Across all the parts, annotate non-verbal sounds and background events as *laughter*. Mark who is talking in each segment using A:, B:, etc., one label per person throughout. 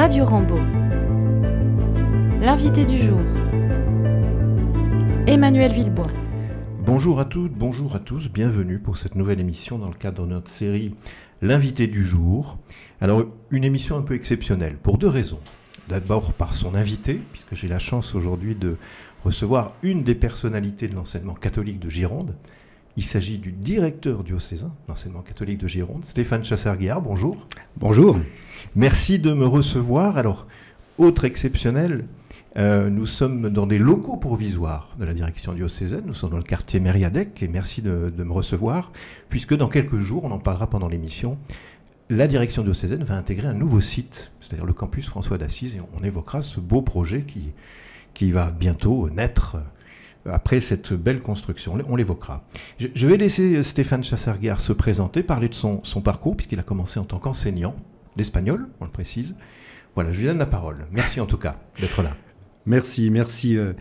A: Radio Rambo. L'invité du jour. Emmanuel Villebois.
B: Bonjour à toutes, bonjour à tous, bienvenue pour cette nouvelle émission dans le cadre de notre série L'invité du jour. Alors, une émission un peu exceptionnelle pour deux raisons. D'abord par son invité, puisque j'ai la chance aujourd'hui de recevoir une des personnalités de l'enseignement catholique de Gironde. Il s'agit du directeur diocésain de l'enseignement catholique de Gironde, Stéphane Chassard-Guillard. Bonjour.
C: Bonjour.
B: Merci de me recevoir. Alors, autre exceptionnel, euh, nous sommes dans des locaux provisoires de la direction diocésaine. Nous sommes dans le quartier Mériadec et merci de, de, me recevoir, puisque dans quelques jours, on en parlera pendant l'émission, la direction diocésaine va intégrer un nouveau site, c'est-à-dire le campus François d'Assise, et on évoquera ce beau projet qui, qui va bientôt naître après cette belle construction. On l'évoquera. Je vais laisser Stéphane Chassarguard se présenter, parler de son, parcours, puisqu'il a commencé en tant qu'enseignant d'espagnol, on le précise. Voilà, je lui donne la parole. Merci en tout cas d'être là.
C: Merci, merci euh,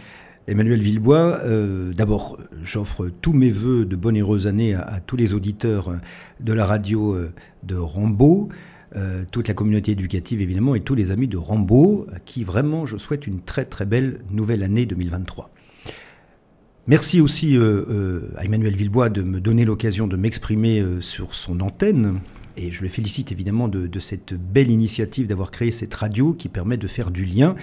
C: Emmanuel Villebois. Euh, D'abord, j'offre tous mes voeux de bonne et heureuse année à, tous les auditeurs de la radio euh, de. Euh, toute la communauté éducative évidemment et tous les amis de Rambaud, à qui vraiment je souhaite une très très belle nouvelle année 2023. Merci aussi euh, euh, à Emmanuel Villebois de me donner l'occasion de m'exprimer euh, sur son antenne. Et je le félicite évidemment de, de cette belle initiative d'avoir créé cette radio qui permet de faire du lien,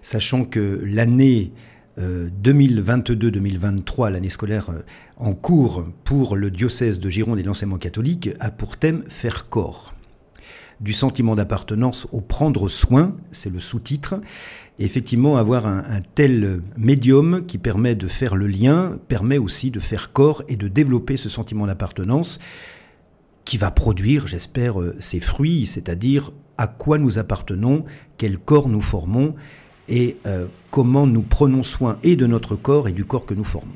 C: sachant que l'année 2022-2023, l'année scolaire en cours pour le diocèse de Gironde et l'enseignement catholique, a pour thème faire corps du sentiment d'appartenance au prendre soin, c'est le sous-titre. Effectivement, avoir un, tel médium qui permet de faire le lien permet aussi de faire corps et de développer ce sentiment d'appartenance qui va produire, j'espère, ses fruits, c'est-à-dire à quoi nous appartenons, quel corps nous formons et euh, comment nous prenons soin et de notre corps et du corps que nous formons.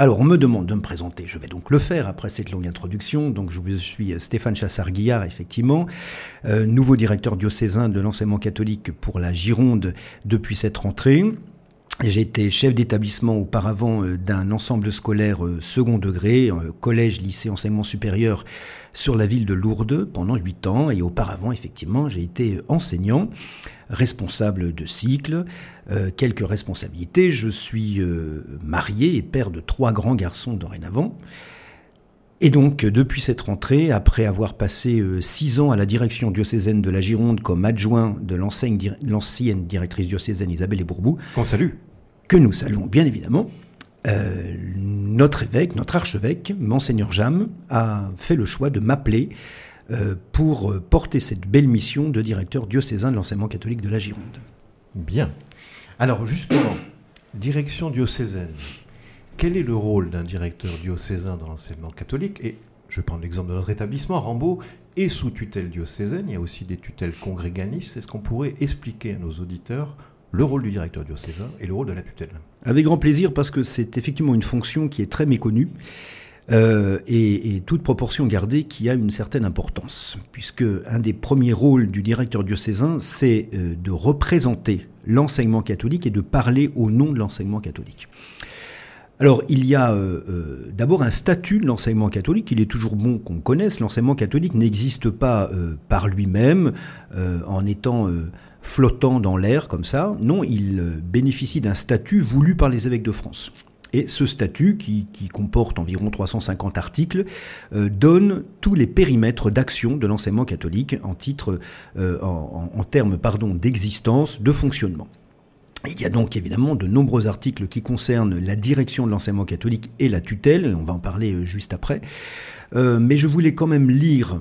C: Alors, on me demande de me présenter. Je vais donc le faire après cette longue introduction. Donc, je suis Stéphane Chassard-Guillard, effectivement, euh, nouveau directeur diocésain de l'enseignement catholique pour la Gironde depuis cette rentrée. Été chef d'établissement auparavant d'un ensemble scolaire second degré, collège, lycée, enseignement supérieur sur la ville de Lourdes pendant huit ans. Et auparavant, effectivement, j'ai été enseignant, responsable de cycle, euh, quelques responsabilités. Je suis euh, marié et père de trois grands garçons dorénavant. Et donc, depuis cette rentrée, après avoir passé six ans à la direction diocésaine de la Gironde comme adjoint de l'ancienne directrice diocésaine Isabelle Bourbou,
B: qu'on salue,
C: que nous saluons bien évidemment, euh, notre évêque, notre archevêque, Monseigneur Jam, a fait le choix de m'appeler euh, pour porter cette belle mission de directeur diocésain de l'enseignement catholique de la Gironde.
B: Bien. Alors justement, direction diocésaine, quel est le rôle d'un directeur diocésain dans l'enseignement catholique? Et je prends l'exemple de notre établissement, Rambaud est sous tutelle diocésaine, il y a aussi des tutelles congréganistes. Est-ce qu'on pourrait expliquer à nos auditeurs le rôle du directeur diocésain et le rôle de la tutelle.
C: Avec grand plaisir, parce que c'est effectivement une fonction qui est très méconnue. Euh, et, toute proportion gardée qui a une certaine importance, puisque un des premiers rôles du directeur diocésain, c'est euh, de représenter l'enseignement catholique et de parler au nom de l'enseignement catholique. Alors, il y a euh, d'abord un statut de l'enseignement catholique. Il est toujours bon qu'on connaisse. L'enseignement catholique n'existe pas par lui-même en étant flottant dans l'air comme ça. Non, il bénéficie d'un statut voulu par les évêques de France. Et ce statut, qui, comporte environ 350 articles, euh, donne tous les périmètres d'action de l'enseignement catholique en euh, termes d'existence, de fonctionnement. Il y a donc évidemment de nombreux articles qui concernent la direction de l'enseignement catholique et la tutelle, et on va en parler juste après. Euh, mais je voulais quand même lire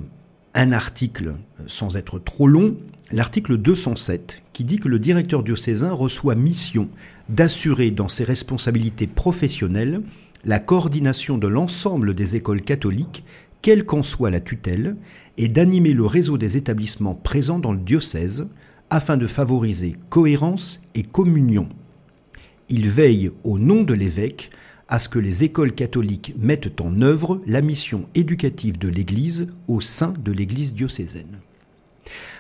C: un article, sans être trop long, l'article 207, qui dit que le directeur diocésain reçoit mission d'assurer dans ses responsabilités professionnelles la coordination de l'ensemble des écoles catholiques, quelle qu'en soit la tutelle, et d'animer le réseau des établissements présents dans le diocèse afin de favoriser cohérence et communion. Il veille au nom de l'évêque à ce que les écoles catholiques mettent en œuvre la mission éducative de l'Église au sein de l'Église diocésaine.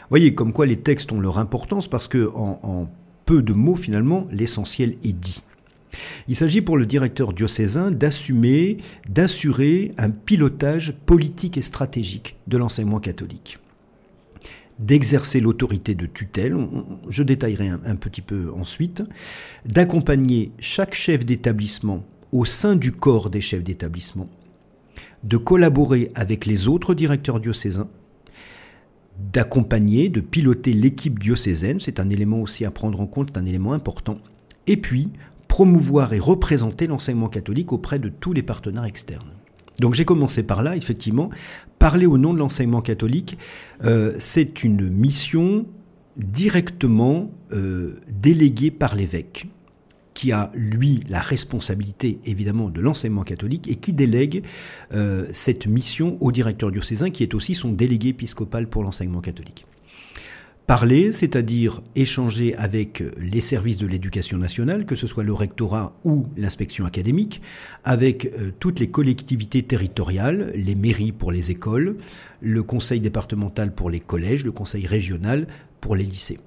C: Voyez comme quoi les textes ont leur importance parce que en, peu de mots finalement l'essentiel est dit. Il s'agit pour le directeur diocésain d'assumer, d'assurer un pilotage politique et stratégique de l'enseignement catholique. d'exercer l'autorité de tutelle, je détaillerai un, petit peu ensuite, d'accompagner chaque chef d'établissement au sein du corps des chefs d'établissement, de collaborer avec les autres directeurs diocésains, d'accompagner, de piloter l'équipe diocésaine, c'est un élément aussi à prendre en compte, c'est un élément important, et puis promouvoir et représenter l'enseignement catholique auprès de tous les partenaires externes. Donc j'ai commencé par là, effectivement. Parler au nom de l'enseignement catholique, euh, c'est une mission directement euh, déléguée par l'évêque, qui a, lui, la responsabilité, évidemment, de l'enseignement catholique et qui délègue euh, cette mission au directeur diocésain, qui est aussi son délégué épiscopal pour l'enseignement catholique. Parler, c'est-à-dire échanger avec les services de l'éducation nationale, que ce soit le rectorat ou l'inspection académique, avec euh, toutes les collectivités territoriales, les mairies pour les écoles, le conseil départemental pour les collèges, le conseil régional pour les lycées.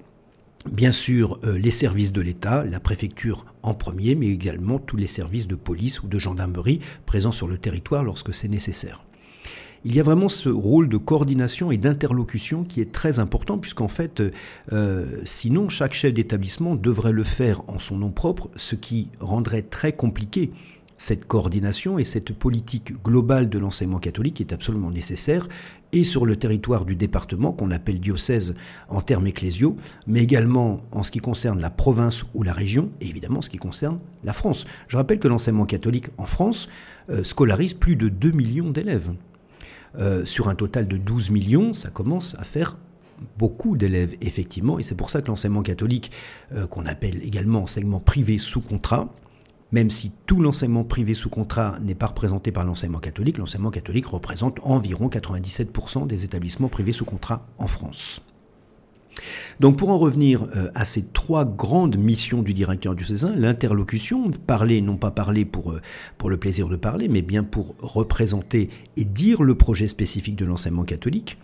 C: Bien sûr, euh, les services de l'État, la préfecture en premier, mais également tous les services de police ou de gendarmerie présents sur le territoire lorsque c'est nécessaire. Il y a vraiment ce rôle de coordination et d'interlocution qui est très important, puisqu'en fait, euh, sinon, chaque chef d'établissement devrait le faire en son nom propre, ce qui rendrait très compliqué cette coordination et cette politique globale de l'enseignement catholique est absolument nécessaire, et sur le territoire du département, qu'on appelle diocèse en termes ecclésiaux, mais également en ce qui concerne la province ou la région, et évidemment en ce qui concerne la France. Je rappelle que l'enseignement catholique en France euh, scolarise plus de 2 millions d'élèves. Euh, sur un total de 12 millions, ça commence à faire beaucoup d'élèves, effectivement, et c'est pour ça que l'enseignement catholique, euh, qu'on appelle également enseignement privé sous contrat, même si tout l'enseignement privé sous contrat n'est pas représenté par l'enseignement catholique, l'enseignement catholique représente environ 97% des établissements privés sous contrat en France. Donc pour en revenir euh, à ces trois grandes missions du directeur diocésain, l'interlocution, parler, non pas parler pour, euh, pour le plaisir de parler, mais bien pour représenter et dire le projet spécifique de l'enseignement catholique.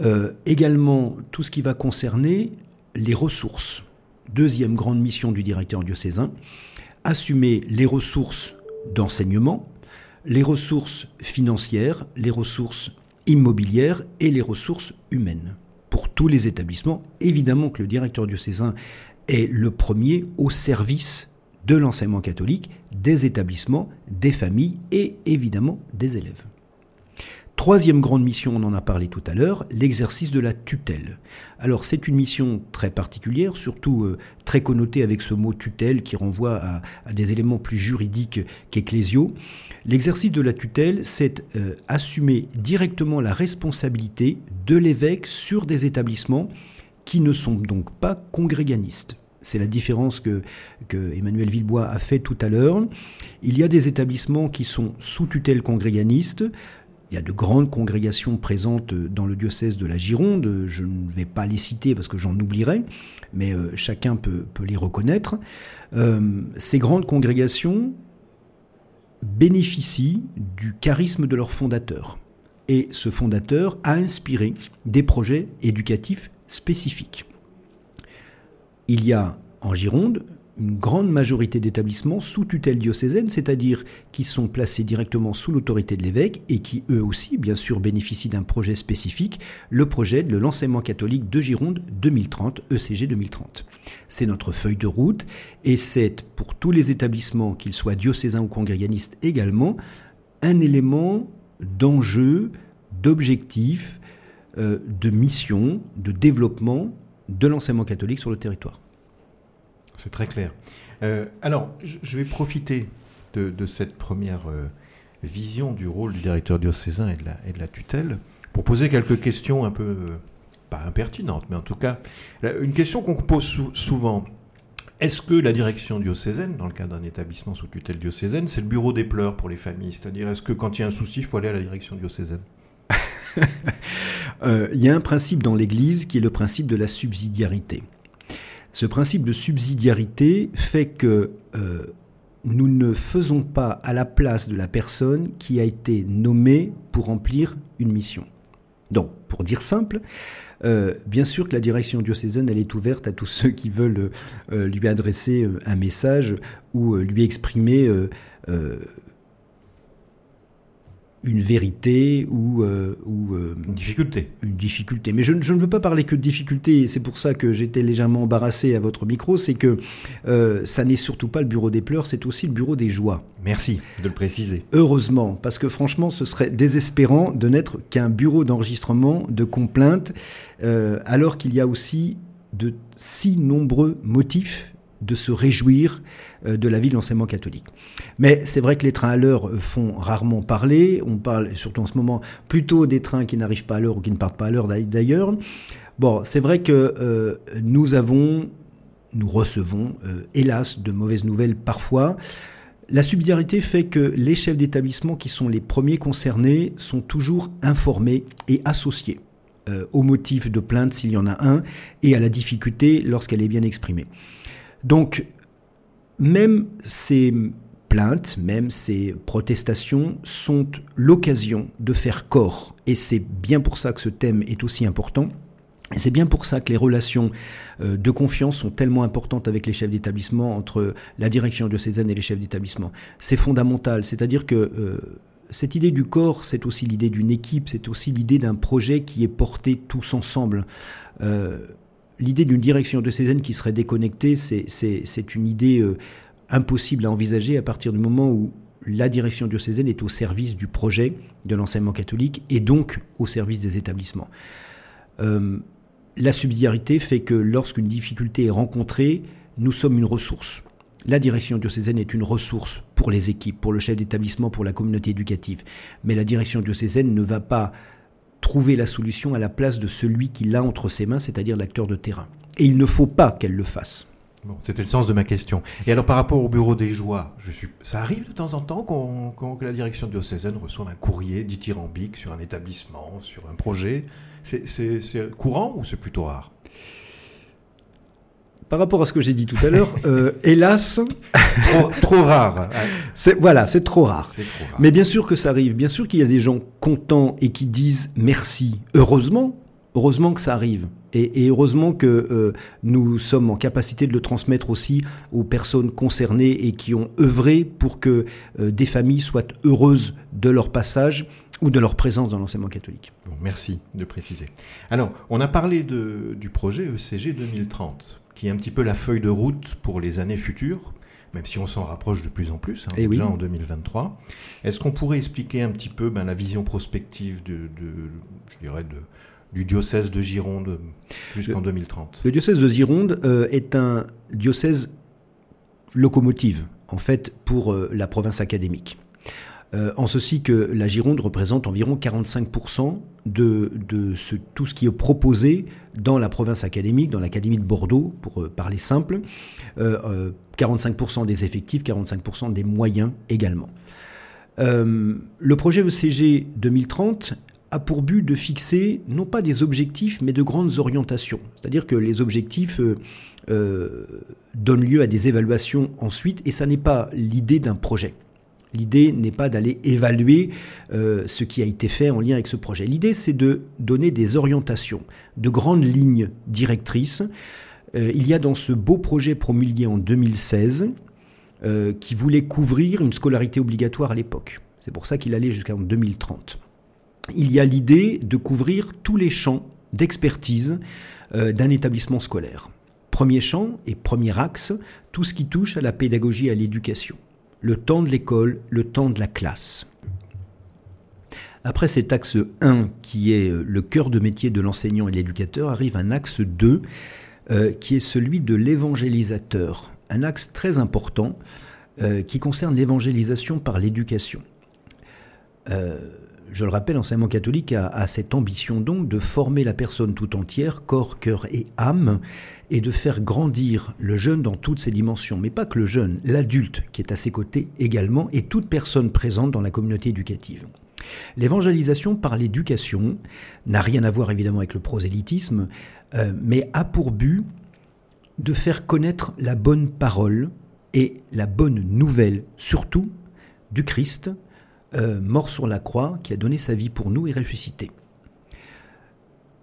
C: Euh, également tout ce qui va concerner les ressources. Deuxième grande mission du directeur diocésain, assumer les ressources d'enseignement, les ressources financières, les ressources immobilières et les ressources humaines pour tous les établissements. Évidemment que le directeur diocésain est le premier au service de l'enseignement catholique, des établissements, des familles et évidemment des élèves. Troisième grande mission, on en a parlé tout à l'heure, l'exercice de la tutelle. Alors c'est une mission très particulière, surtout euh, très connotée avec ce mot tutelle qui renvoie à, des éléments plus juridiques qu'ecclésiaux. L'exercice de la tutelle, c'est euh, assumer directement la responsabilité de l'évêque sur des établissements qui ne sont donc pas congréganistes. C'est la différence que, que, Emmanuel Villebois a fait tout à l'heure. Il y a des établissements qui sont sous tutelle congréganiste, il y a de grandes congrégations présentes dans le diocèse de la Gironde. Je ne vais pas les citer parce que j'en oublierai, mais euh, chacun peut, les reconnaître. Euh, ces grandes congrégations bénéficient du charisme de leur fondateur. Et ce fondateur a inspiré des projets éducatifs spécifiques. Il y a en Gironde une grande majorité d'établissements sous tutelle diocésaine, c'est-à-dire qui sont placés directement sous l'autorité de l'évêque et qui eux aussi, bien sûr, bénéficient d'un projet spécifique, le projet de l'enseignement catholique de Gironde 2030, ECG 2030. C'est notre feuille de route et c'est pour tous les établissements, qu'ils soient diocésains ou congréganistes également, un élément d'enjeu, d'objectif, euh, de mission, de développement de l'enseignement catholique sur le territoire.
B: C'est très clair. Euh, alors, je vais profiter de, cette première euh, vision du rôle du directeur diocésain et de la, tutelle pour poser quelques questions un peu, euh, pas impertinentes, mais en tout cas, une question qu'on pose souvent. Est-ce que la direction diocésaine, dans le cadre d'un établissement sous tutelle diocésaine, c'est le bureau des pleurs pour les familles? C'est-à-dire, est-ce que quand il y a un souci, il faut aller à la direction diocésaine? *laughs*
C: Il y a un principe dans l'Église qui est le principe de la subsidiarité. Ce principe de subsidiarité fait que euh, nous ne faisons pas à la place de la personne qui a été nommée pour remplir une mission. Donc, pour dire simple, euh, bien sûr que la direction diocésaine, elle est ouverte à tous ceux qui veulent euh, lui adresser un message ou lui exprimer une vérité ou,
B: ou une difficulté.
C: Une difficulté. Mais je, je, ne veux pas parler que de difficulté, et c'est pour ça que j'étais légèrement embarrassé à votre micro, c'est que ça n'est surtout pas le bureau des pleurs, c'est aussi le bureau des joies.
B: Merci de le préciser.
C: Heureusement, parce que franchement, ce serait désespérant de n'être qu'un bureau d'enregistrement de complaintes, alors qu'il y a aussi de si nombreux motifs de se réjouir euh, de la vie de l'enseignement catholique. Mais c'est vrai que les trains à l'heure font rarement parler. On parle, surtout en ce moment, plutôt des trains qui n'arrivent pas à l'heure ou qui ne partent pas à l'heure d'ailleurs. Bon, c'est vrai que euh, nous avons, nous recevons, euh, hélas, de mauvaises nouvelles parfois. La subsidiarité fait que les chefs d'établissement qui sont les premiers concernés sont toujours informés et associés au motif de plainte s'il y en a un et à la difficulté lorsqu'elle est bien exprimée. Donc, même ces plaintes, même ces protestations sont l'occasion de faire corps. Et c'est bien pour ça que ce thème est aussi important. Et c'est bien pour ça que les relations euh, de confiance sont tellement importantes avec les chefs d'établissement, entre la direction diocésaine et les chefs d'établissement. C'est fondamental, c'est-à-dire que euh, cette idée du corps, c'est aussi l'idée d'une équipe, c'est aussi l'idée d'un projet qui est porté tous ensemble. Euh, l'idée d'une direction de Cézanne qui serait déconnectée, c'est une idée euh, impossible à envisager à partir du moment où la direction diocésaine est au service du projet de l'enseignement catholique et donc au service des établissements. Euh, la subsidiarité fait que lorsqu'une difficulté est rencontrée, nous sommes une ressource. La direction diocésaine est une ressource pour les équipes, pour le chef d'établissement, pour la communauté éducative. Mais la direction diocésaine ne va pas trouver la solution à la place de celui qui l'a entre ses mains, c'est-à-dire l'acteur de terrain. Et il ne faut pas qu'elle le fasse.
B: C'était le sens de ma question. Et alors par rapport au bureau des joies, ça arrive de temps en temps qu'on, que la direction diocésaine reçoive un courrier dithyrambique sur un établissement, sur un projet. c'est courant ou c'est plutôt rare?
C: Par rapport à ce que j'ai dit tout à l'heure, euh, *laughs* hélas,
B: trop, rare. *laughs*
C: C'est voilà, c'est trop, rare. Mais bien sûr que ça arrive. Bien sûr qu'il y a des gens contents et qui disent merci. Heureusement, heureusement que ça arrive. Et, heureusement que euh, nous sommes en capacité de le transmettre aussi aux personnes concernées et qui ont œuvré pour que euh, des familles soient heureuses de leur passage ou de leur présence dans l'enseignement catholique.
B: merci de préciser. Alors, on a parlé de, du projet ECG 2030 qui est un petit peu la feuille de route pour les années futures, même si on s'en rapproche de plus en plus, hein, eh déjà en 2023. Est-ce qu'on pourrait expliquer un petit peu ben, la vision prospective de, je dirais de, du diocèse de Gironde jusqu'en 2030
C: Le diocèse de Gironde euh, est un diocèse locomotive, en fait, pour euh, la province académique. Euh, en ceci que la Gironde représente environ 45% de, tout ce qui est proposé dans la province académique, dans l'Académie de Bordeaux, pour euh, parler simple, 45% euh, des effectifs, 45% des moyens également. le projet ECG 2030 a pour but de fixer non pas des objectifs, mais de grandes orientations. C'est-à-dire que les objectifs donnent lieu à des évaluations ensuite, et ça n'est pas l'idée d'un projet. L'idée n'est pas d'aller évaluer euh, ce qui a été fait en lien avec ce projet. L'idée, c'est de donner des orientations, de grandes lignes directrices. Euh, il y a dans ce beau projet promulgué en 2016 euh, qui voulait couvrir une scolarité obligatoire à l'époque. C'est pour ça qu'il allait jusqu'en 2030. Il y a l'idée de couvrir tous les champs d'expertise d'un établissement scolaire. Premier champ et premier axe, tout ce qui touche à la pédagogie et à l'éducation le temps de l'école, le temps de la classe. Après cet axe 1, qui est euh, le cœur de métier de l'enseignant et de l'éducateur, arrive un axe 2, euh, qui est celui de l'évangélisateur. Un axe très important euh, qui concerne l'évangélisation par l'éducation. Je le rappelle, l'enseignement catholique a, cette ambition donc de former la personne tout entière, corps, cœur et âme, et de faire grandir le jeune dans toutes ses dimensions, mais pas que le jeune, l'adulte qui est à ses côtés également, et toute personne présente dans la communauté éducative. L'évangélisation par l'éducation n'a rien à voir évidemment avec le prosélytisme, euh, mais a pour but de faire connaître la bonne parole et la bonne nouvelle, surtout du Christ, euh, mort sur la croix, qui a donné sa vie pour nous et ressuscité.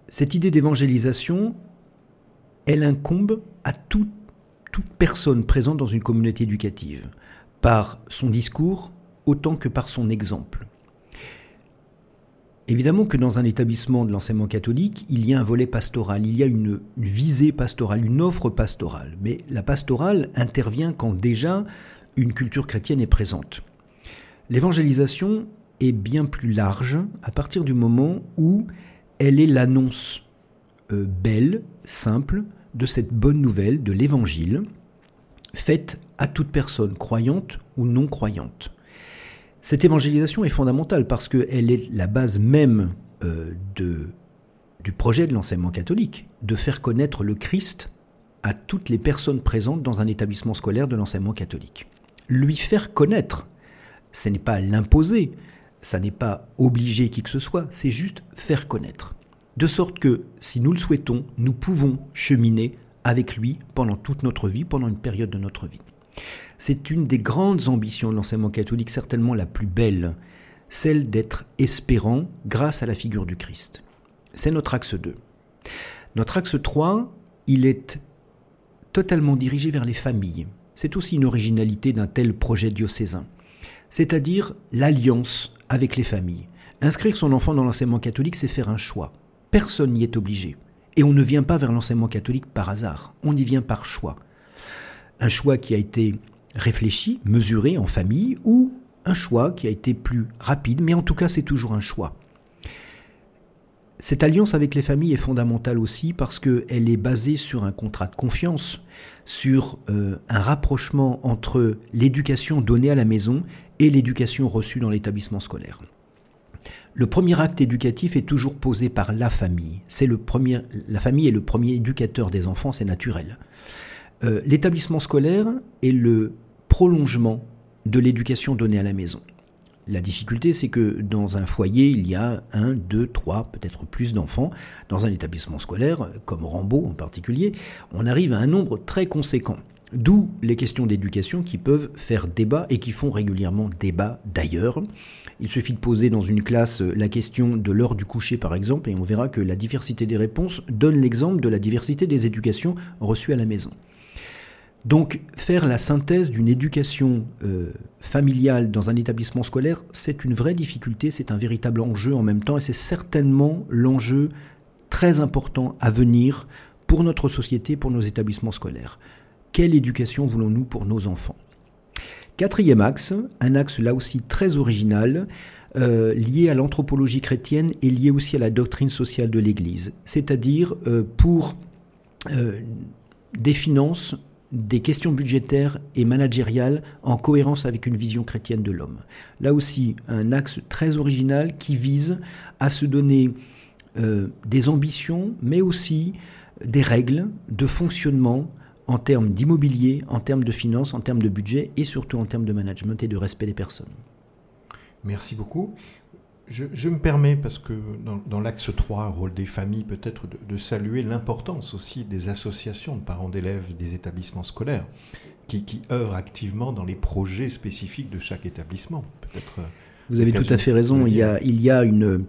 C: Cette idée d'évangélisation elle incombe à toute personne présente dans une communauté éducative, par son discours autant que par son exemple. Évidemment que dans un établissement de l'enseignement catholique, il y a un volet pastoral, il y a une, visée pastorale, une offre pastorale. Mais la pastorale intervient quand déjà une culture chrétienne est présente. L'évangélisation est bien plus large à partir du moment où elle est l'annonce euh, belle, simple, de cette bonne nouvelle de l'Évangile, faite à toute personne, croyante ou non croyante. Cette évangélisation est fondamentale parce qu'elle est la base même euh, du projet de l'enseignement catholique, de faire connaître le Christ à toutes les personnes présentes dans un établissement scolaire de l'enseignement catholique. Lui faire connaître, ce n'est pas l'imposer, ça n'est pas obliger qui que ce soit, c'est juste faire connaître. De sorte que, si nous le souhaitons, nous pouvons cheminer avec lui pendant toute notre vie, pendant une période de notre vie. C'est une des grandes ambitions de l'enseignement catholique, certainement la plus belle, celle d'être espérant grâce à la figure du Christ. C'est notre axe 2. Notre axe 3, il est totalement dirigé vers les familles. C'est aussi une originalité d'un tel projet diocésain, c'est-à-dire l'alliance avec les familles. Inscrire son enfant dans l'enseignement catholique, c'est faire un choix. Personne n'y est obligé. Et on ne vient pas vers l'enseignement catholique par hasard, on y vient par choix. Un choix qui a été réfléchi, mesuré en famille, ou un choix qui a été plus rapide, mais en tout cas c'est toujours un choix. Cette alliance avec les familles est fondamentale aussi parce qu'elle est basée sur un contrat de confiance, sur euh, un rapprochement entre l'éducation donnée à la maison et l'éducation reçue dans l'établissement scolaire. Le premier acte éducatif est toujours posé par la famille. C'est le premier, la famille est le premier éducateur des enfants, c'est naturel. Euh, l'établissement scolaire est le prolongement de l'éducation donnée à la maison. La difficulté, c'est que dans un foyer, il y a un, deux, trois, peut-être plus d'enfants. Dans un établissement scolaire, comme Rambaud en particulier, on arrive à un nombre très conséquent. D'où les questions d'éducation qui peuvent faire débat et qui font régulièrement débat d'ailleurs. Il suffit de poser dans une classe la question de l'heure du coucher par exemple et on verra que la diversité des réponses donne l'exemple de la diversité des éducations reçues à la maison. Donc faire la synthèse d'une éducation euh, familiale dans un établissement scolaire, c'est une vraie difficulté, c'est un véritable enjeu en même temps, et c'est certainement l'enjeu très important à venir pour notre société, pour nos établissements scolaires. Quelle éducation voulons-nous pour nos enfants? Quatrième axe, un axe là aussi très original, euh, lié à l'anthropologie chrétienne et lié aussi à la doctrine sociale de l'Église, c'est-à-dire euh, pour des finances des questions budgétaires et managériales en cohérence avec une vision chrétienne de l'homme. Là aussi, un axe très original qui vise à se donner euh, des ambitions, mais aussi des règles de fonctionnement en termes d'immobilier, en termes de finances, en termes de budget et surtout en termes de management et de respect des personnes.
B: Merci beaucoup. Je, me permets, parce que dans, l'axe 3, rôle des familles, peut-être de, saluer l'importance aussi des associations de parents d'élèves des établissements scolaires, qui, qui, œuvrent activement dans les projets spécifiques de chaque établissement. Peut-être. Euh,
C: Vous avez tout à fait raison. Il y a, il y a une,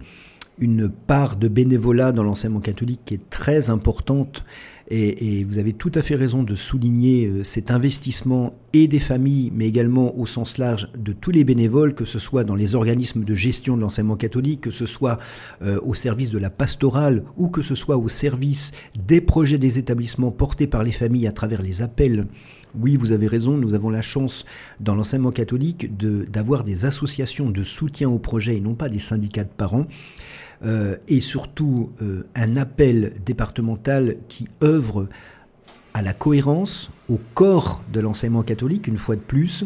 C: une part de bénévolat dans l'enseignement catholique qui est très importante et, vous avez tout à fait raison de souligner euh, cet investissement et des familles, mais également au sens large de tous les bénévoles, que ce soit dans les organismes de gestion de l'enseignement catholique, que ce soit euh, au service de la pastorale ou que ce soit au service des projets des établissements portés par les familles à travers les appels oui, vous avez raison, nous avons la chance dans l'enseignement catholique d'avoir des associations de soutien au projet et non pas des syndicats de parents. Euh, et surtout euh, un appel départemental qui œuvre à la cohérence, au corps de l'enseignement catholique, une fois de plus,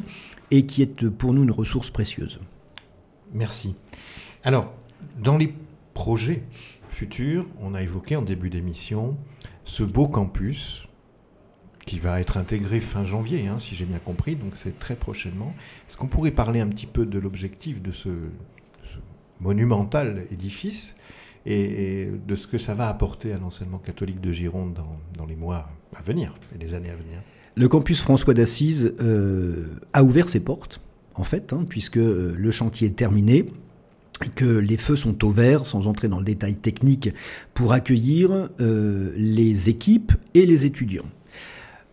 C: et qui est pour nous une ressource précieuse.
B: Merci. Alors, dans les projets futurs, on a évoqué en début d'émission ce beau campus qui va être intégré fin janvier, hein, si j'ai bien compris, donc c'est très prochainement. Est-ce qu'on pourrait parler un petit peu de l'objectif de ce, monumental édifice et, de ce que ça va apporter à l'enseignement catholique de Gironde dans, les mois à venir et les années à venir.
C: Le campus François d'Assise euh, a ouvert ses portes, en fait, hein, puisque euh, le chantier est terminé et que les feux sont au vert, sans entrer dans le détail technique, pour accueillir euh, les équipes et les étudiants.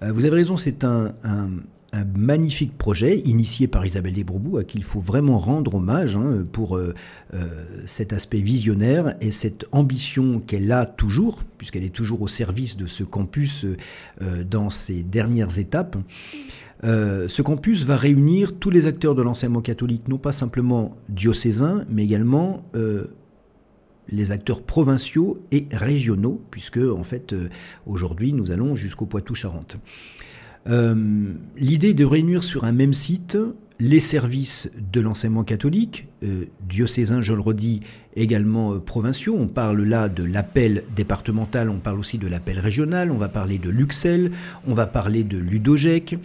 C: vous avez raison, c'est un magnifique projet initié par Isabelle Desbourbous, à qui il faut vraiment rendre hommage hein, pour euh, euh, cet aspect visionnaire et cette ambition qu'elle a toujours, puisqu'elle est toujours au service de ce campus euh, dans ses dernières étapes. ce campus va réunir tous les acteurs de l'enseignement catholique, non pas simplement diocésains, mais également les acteurs provinciaux et régionaux, puisque en fait aujourd'hui nous allons jusqu'au Poitou-Charentes. Euh, l'idée de réunir sur un même site les services de l'enseignement catholique, euh, diocésain, je le redis, également euh, provinciaux. On parle là de l'appel départemental, on parle aussi de l'appel régional, on va parler de Luxel, on va parler de Ludogec,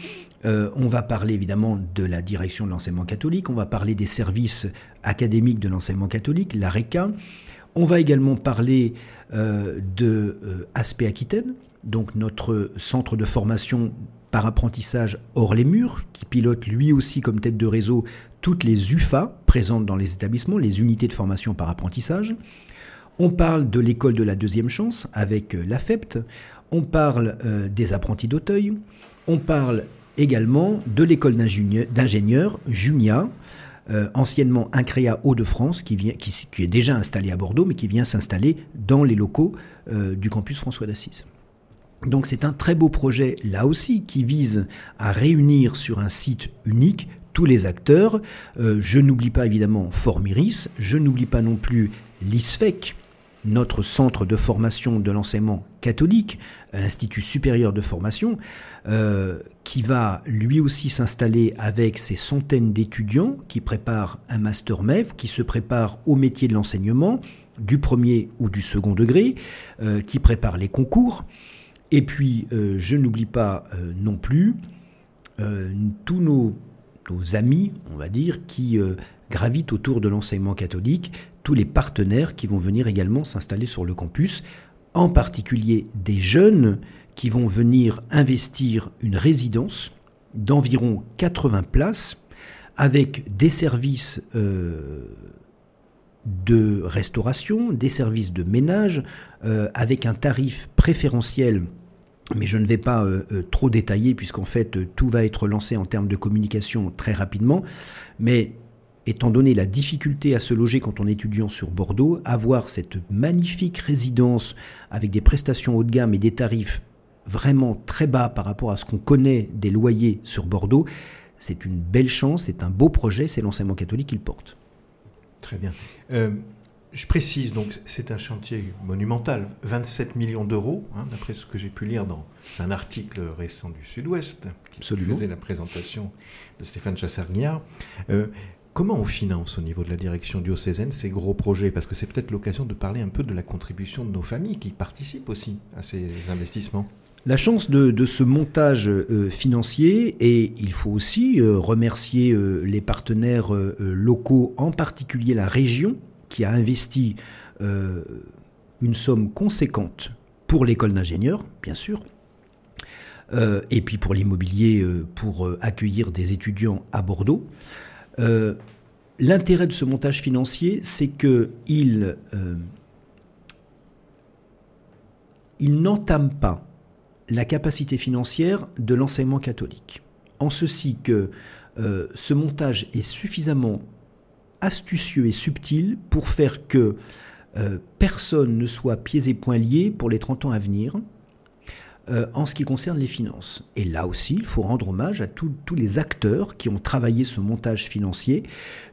C: on va parler évidemment de la direction de l'enseignement catholique, on va parler des services académiques de l'enseignement catholique, l'ARECA. On va également parler de Aspect Aquitaine, donc notre centre de formation par apprentissage hors les murs, qui pilote lui aussi comme tête de réseau toutes les UFA présentes dans les établissements, les unités de formation par apprentissage. On parle de l'école de la deuxième chance avec euh, l'AFEPT. On parle euh, des apprentis d'Auteuil. On parle également de l'école d'ingénieurs Junia, euh, anciennement Incréa Hauts-de-France, qui, qui, est déjà installé à Bordeaux, mais qui vient s'installer dans les locaux du campus François d'Assise. Donc c'est un très beau projet là aussi qui vise à réunir sur un site unique tous les acteurs. Euh, je n'oublie pas évidemment Formiris, je n'oublie pas non plus l'ISFEC, notre centre de formation de l'enseignement catholique, Institut supérieur de formation, euh, qui va lui aussi s'installer avec ses centaines d'étudiants qui préparent un master MEV, qui se préparent au métier de l'enseignement, du premier ou du second degré, euh, qui préparent les concours. Et puis, euh, je n'oublie pas euh, non plus euh, tous nos, amis, on va dire, qui gravitent autour de l'enseignement catholique, tous les partenaires qui vont venir également s'installer sur le campus, en particulier des jeunes qui vont venir investir une résidence d'environ 80 places avec des services de restauration, des services de ménage, avec un tarif préférentiel mais je ne vais pas euh, euh, trop détailler puisqu'en fait euh, tout va être lancé en termes de communication très rapidement. Mais étant donné la difficulté à se loger quand on est étudiant sur Bordeaux, avoir cette magnifique résidence avec des prestations haut de gamme et des tarifs vraiment très bas par rapport à ce qu'on connaît des loyers sur Bordeaux, c'est une belle chance, c'est un beau projet, c'est l'enseignement catholique qui le porte.
B: Très bien. Je précise, donc c'est un chantier monumental, 27 millions d'euros, hein, d'après ce que j'ai pu lire dans un article récent du Sud-Ouest, qui faisait la présentation de Stéphane Chassarniard. Euh, comment on finance au niveau de la direction diocésaine ces gros projets? Parce que c'est peut-être l'occasion de parler un peu de la contribution de nos familles qui participent aussi à ces investissements.
C: La chance de, ce montage euh, financier, et il faut aussi euh, remercier les partenaires locaux, en particulier la région, qui a investi euh, une somme conséquente pour l'école d'ingénieurs, bien sûr, euh, et puis pour l'immobilier, euh, pour accueillir des étudiants à Bordeaux. L'intérêt de ce montage financier, c'est qu'il il n'entame pas la capacité financière de l'enseignement catholique. En ceci que ce montage est suffisamment astucieux et subtil pour faire que euh, personne ne soit pieds et poings liés pour les 30 ans à venir euh, en ce qui concerne les finances. Et là aussi, il faut rendre hommage à tous les acteurs qui ont travaillé ce montage financier.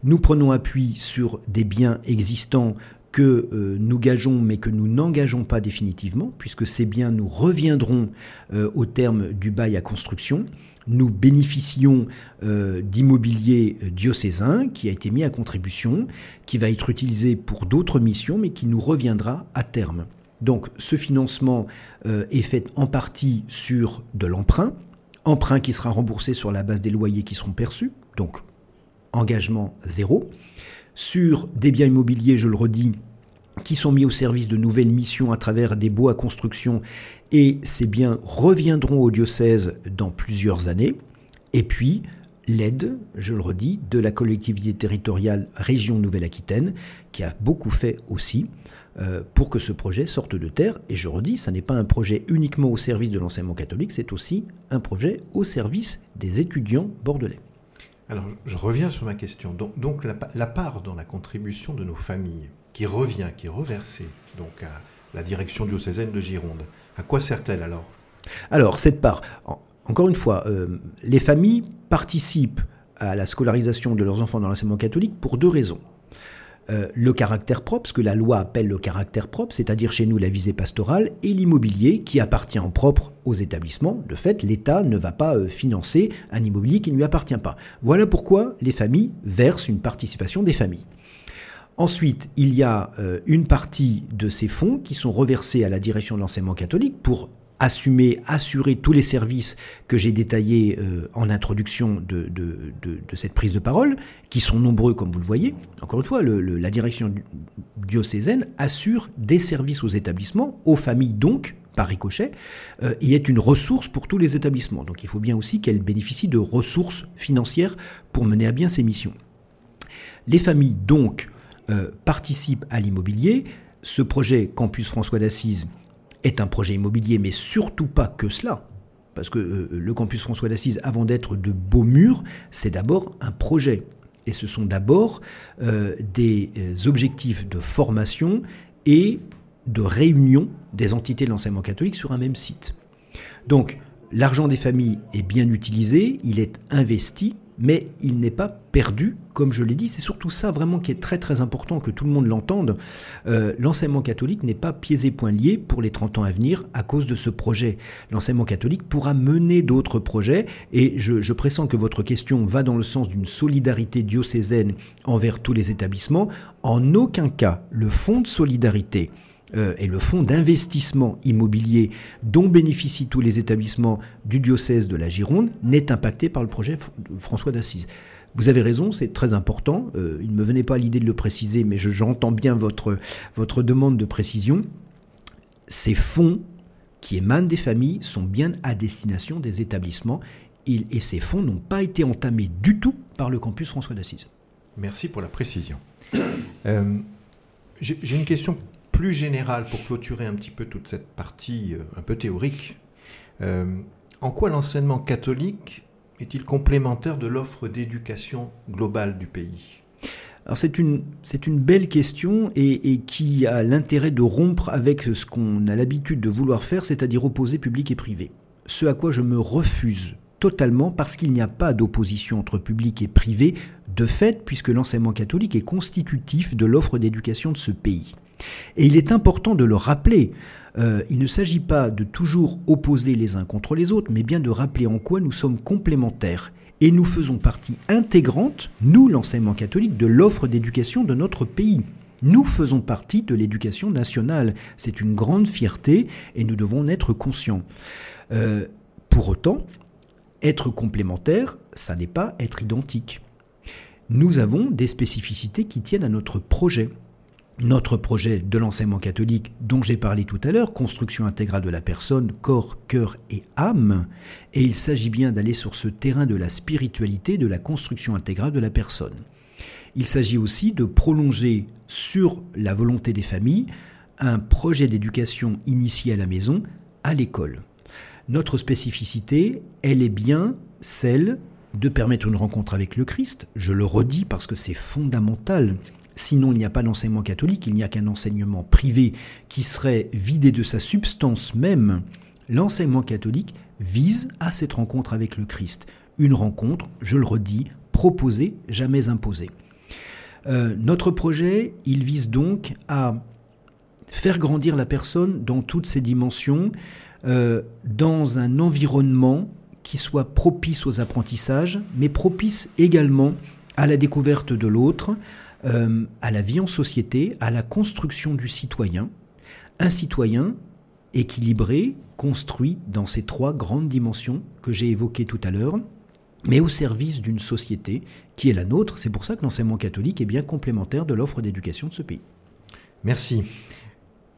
C: Nous prenons appui sur des biens existants que euh, nous gageons mais que nous n'engageons pas définitivement, puisque ces biens nous reviendront au terme du bail à construction nous bénéficions euh, d'immobilier diocésain qui a été mis à contribution, qui va être utilisé pour d'autres missions, mais qui nous reviendra à terme. Donc ce financement euh, est fait en partie sur de l'emprunt, emprunt qui sera remboursé sur la base des loyers qui seront perçus, donc engagement zéro, sur des biens immobiliers, je le redis, qui sont mis au service de nouvelles missions à travers des baux à construction et ces biens reviendront au diocèse dans plusieurs années. Et puis, l'aide, je le redis, de la collectivité territoriale région Nouvelle-Aquitaine, qui a beaucoup fait aussi euh, pour que ce projet sorte de terre. Et je redis, ça n'est pas un projet uniquement au service de l'enseignement catholique, c'est aussi un projet au service des étudiants bordelais.
B: Alors, je reviens sur ma question. Donc, la, part dans la contribution de nos familles, qui revient, qui est reversée donc à la direction diocésaine de Gironde, à quoi sert-elle alors?
C: Alors, cette part, encore une fois, euh, les familles participent à la scolarisation de leurs enfants dans l'enseignement catholique pour deux raisons. Euh, le caractère propre, ce que la loi appelle le caractère propre, c'est-à-dire chez nous la visée pastorale, et l'immobilier qui appartient en propre aux établissements. De fait, l'État ne va pas euh, financer un immobilier qui ne lui appartient pas. Voilà pourquoi les familles versent une participation des familles. Ensuite, il y a une partie de ces fonds qui sont reversés à la direction de l'enseignement catholique pour assumer, assurer tous les services que j'ai détaillés euh, en introduction de, cette prise de parole, qui sont nombreux comme vous le voyez. Encore une fois, la direction diocésaine assure des services aux établissements, aux familles donc, par ricochet, euh, et est une ressource pour tous les établissements. Donc il faut bien aussi qu'elle bénéficie de ressources financières pour mener à bien ses missions. Les familles donc euh, participent à l'immobilier. Ce projet Campus François d'Assise est un projet immobilier, mais surtout pas que cela. Parce que euh, le campus François d'Assise, avant d'être de beaux murs, c'est d'abord un projet. Et ce sont d'abord euh, des euh, objectifs de formation et de réunion des entités de l'enseignement catholique sur un même site. Donc, l'argent des familles est bien utilisé, il est investi mais il n'est pas perdu, comme je l'ai dit. C'est surtout ça vraiment qui est très très important que tout le monde l'entende. Euh, l'enseignement catholique n'est pas pieds et poings liés pour les 30 ans à venir à cause de ce projet. L'enseignement catholique pourra mener d'autres projets et je, je pressens que votre question va dans le sens d'une solidarité diocésaine envers tous les établissements. En aucun cas, le fonds de solidarité euh, et le fonds d'investissement immobilier dont bénéficient tous les établissements du diocèse de la Gironde n'est impacté par le projet François d'Assise. Vous avez raison, c'est très important. Euh, il ne me venait pas l'idée de le préciser, mais j'entends bien votre, votre demande de précision. Ces fonds qui émanent des familles sont bien à destination des établissements et ces fonds n'ont pas été entamés du tout par le campus François d'Assise.
B: Merci pour la précision. Euh, j'ai une question plus général, pour clôturer un petit peu toute cette partie euh, un peu théorique, euh, en quoi l'enseignement catholique est-il complémentaire de l'offre d'éducation globale du pays?
C: Alors c'est une, c'est une belle question et, et qui a l'intérêt de rompre avec ce qu'on a l'habitude de vouloir faire, c'est-à-dire opposer public et privé. Ce à quoi je me refuse totalement parce qu'il n'y a pas d'opposition entre public et privé de fait puisque l'enseignement catholique est constitutif de l'offre d'éducation de ce pays. Et il est important de le rappeler. Euh, il ne s'agit pas de toujours opposer les uns contre les autres, mais bien de rappeler en quoi nous sommes complémentaires. Et nous faisons partie intégrante, nous, l'enseignement catholique, de l'offre d'éducation de notre pays. Nous faisons partie de l'éducation nationale. C'est une grande fierté et nous devons en être conscients. Euh, pour autant, être complémentaire, ça n'est pas être identique. Nous avons des spécificités qui tiennent à notre projet notre projet de l'enseignement catholique dont j'ai parlé tout à l'heure, construction intégrale de la personne, corps, cœur et âme, et il s'agit bien d'aller sur ce terrain de la spiritualité, de la construction intégrale de la personne. Il s'agit aussi de prolonger sur la volonté des familles un projet d'éducation initié à la maison, à l'école. Notre spécificité, elle est bien celle de permettre une rencontre avec le Christ, je le redis parce que c'est fondamental Sinon, il n'y a pas d'enseignement catholique, il n'y a qu'un enseignement privé qui serait vidé de sa substance même. L'enseignement catholique vise à cette rencontre avec le Christ. Une rencontre, je le redis, proposée, jamais imposée. Euh, notre projet, il vise donc à faire grandir la personne dans toutes ses dimensions, euh, dans un environnement qui soit propice aux apprentissages, mais propice également à la découverte de l'autre, euh, à la vie en société, à la construction du citoyen. Un citoyen équilibré, construit dans ces trois grandes dimensions que j'ai évoquées tout à l'heure, mais au service d'une société qui est la nôtre. C'est pour ça que l'enseignement catholique est bien complémentaire de l'offre d'éducation de ce pays.
B: Merci.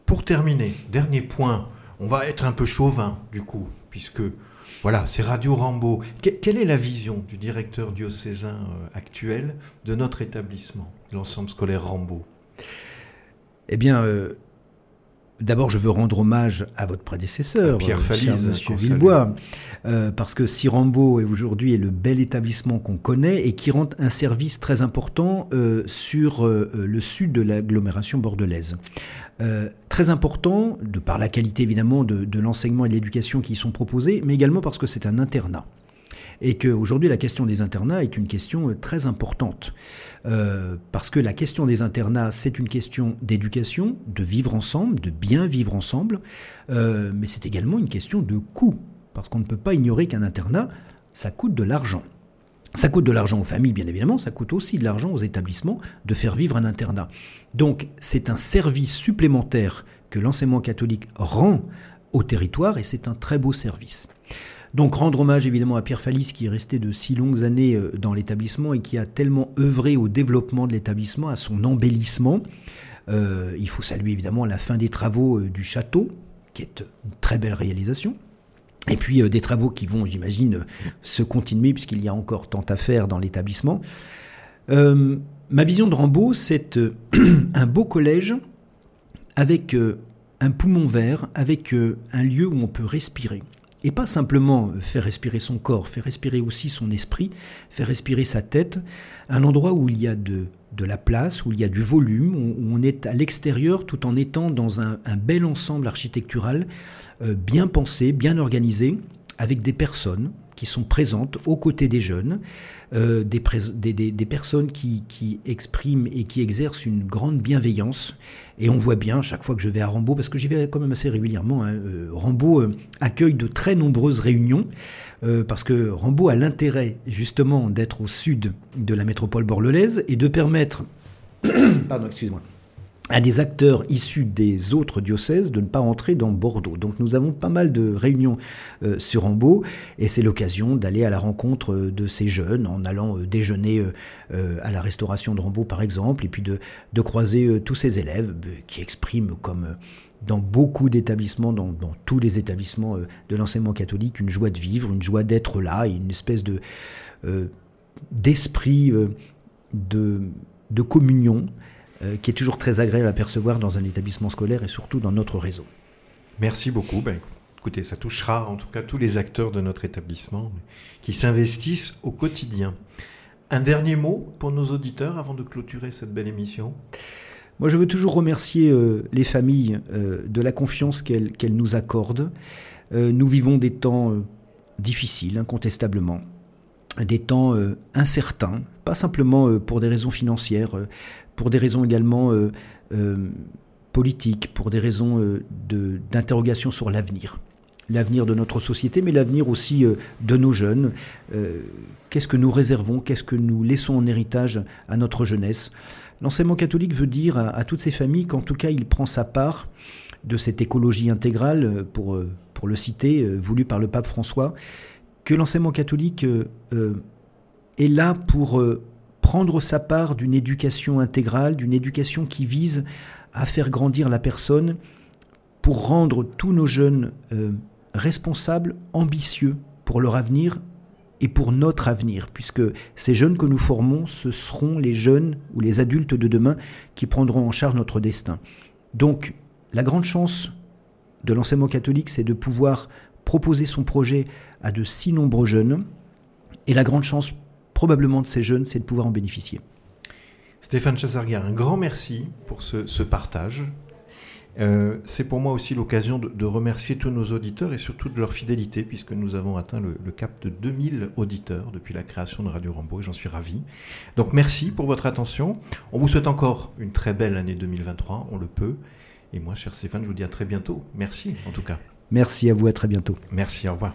B: Pour terminer, dernier point, on va être un peu chauvin, du coup, puisque voilà, c'est Radio Rambo. quelle est la vision du directeur diocésain euh, actuel de notre établissement, l'ensemble scolaire Rambo?
C: Eh bien, euh, D'abord, je veux rendre hommage à votre prédécesseur,
B: Pierre euh, Falise,
C: Monsieur Villebois, euh, parce que Sirambo est aujourd'hui le bel établissement qu'on connaît et qui rend un service très important euh, sur le sud de l'agglomération bordelaise. très important, de par la qualité évidemment de, de l'enseignement et de l'éducation qui y sont proposés, mais également parce que c'est un internat et qu'aujourd'hui la question des internats est une question euh, très importante. Euh, parce que la question des internats, c'est une question d'éducation, de vivre ensemble, de bien vivre ensemble, euh, mais c'est également une question de coût, parce qu'on ne peut pas ignorer qu'un internat, ça coûte de l'argent. Ça coûte de l'argent aux familles, bien évidemment, ça coûte aussi de l'argent aux établissements de faire vivre un internat. Donc c'est un service supplémentaire que l'enseignement catholique rend au territoire et c'est un très beau service. Donc rendre hommage évidemment à Pierre Fallis qui est resté de si longues années euh, dans l'établissement et qui a tellement œuvré au développement de l'établissement, à son embellissement. Euh, il faut saluer évidemment la fin des travaux euh, du château, qui est une très belle réalisation. Et puis des travaux qui vont, j'imagine, se continuer puisqu'il y a encore tant à faire dans l'établissement. ma vision de Rambaud, c'est *clears throat* un beau collège avec un poumon vert, avec un lieu où on peut respirer. Et pas simplement faire respirer son corps, faire respirer aussi son esprit, faire respirer sa tête, un endroit où il y a de, la place, où il y a du volume, où on est à l'extérieur tout en étant dans un, bel ensemble architectural, euh, bien pensé, bien organisé, avec des personnes qui sont présentes aux côtés des jeunes, euh, des, personnes qui, expriment et qui exercent une grande bienveillance. Et on voit bien chaque fois que je vais à Rambaud, parce que j'y vais quand même assez régulièrement, hein, euh, Rambaud euh, accueille de très nombreuses réunions, parce que Rambaud a l'intérêt justement d'être au sud de la métropole borlelaise et de permettre, *coughs* pardon, excuse-moi, à des acteurs issus des autres diocèses de ne pas entrer dans Bordeaux. Donc nous avons pas mal de réunions euh, sur Ambeau et c'est l'occasion d'aller à la rencontre euh, de ces jeunes en allant euh, déjeuner à la restauration de Rambaud par exemple et puis de, croiser tous ces élèves qui expriment comme dans beaucoup d'établissements, dans, tous les établissements de l'enseignement catholique, une joie de vivre, une joie d'être là, et une espèce de d'esprit de, communion qui est toujours très agréable à percevoir dans un établissement scolaire et surtout dans notre réseau.
B: Merci beaucoup. Ben, écoutez, ça touchera en tout cas tous les acteurs de notre établissement qui s'investissent au quotidien. Un dernier mot pour nos auditeurs avant de clôturer cette belle émission?
C: Moi, je veux toujours remercier euh, les familles euh, de la confiance qu'elles nous accordent. nous vivons des temps difficiles, incontestablement des temps incertains, pas simplement pour des raisons financières, pour des raisons également euh, euh, politiques, pour des raisons euh, d'interrogation sur l'avenir l'avenir de notre société, mais l'avenir aussi de nos jeunes. qu'est-ce que nous réservons, qu'est-ce que nous laissons en héritage à notre jeunesse? L'enseignement catholique veut dire à, toutes ces familles qu'en tout cas, il prend sa part de cette écologie intégrale, pour, pour le citer, voulue par le pape François, que l'enseignement catholique est là pour prendre sa part d'une éducation intégrale, d'une éducation qui vise à faire grandir la personne pour rendre tous nos jeunes euh, responsables, ambitieux pour leur avenir et pour notre avenir, puisque ces jeunes que nous formons, ce seront les jeunes ou les adultes de demain qui prendront en charge notre destin. Donc, la grande chance de l'enseignement catholique, c'est de pouvoir proposer son projet à de si nombreux jeunes, et la grande chance probablement de ces jeunes, c'est de pouvoir en bénéficier.
B: Stéphane Chassarguer, un grand merci pour ce, partage. Euh, c'est pour moi aussi l'occasion de, remercier tous nos auditeurs et surtout de leur fidélité, puisque nous avons atteint le, cap de 2000 auditeurs depuis la création de Radio Rambo, et j'en suis ravi. Donc merci pour votre attention. On vous souhaite encore une très belle année 2023, on le peut. Et moi, cher Stéphane, je vous dis à très bientôt. Merci en tout cas.
C: Merci à vous, à très bientôt.
B: Merci, au revoir.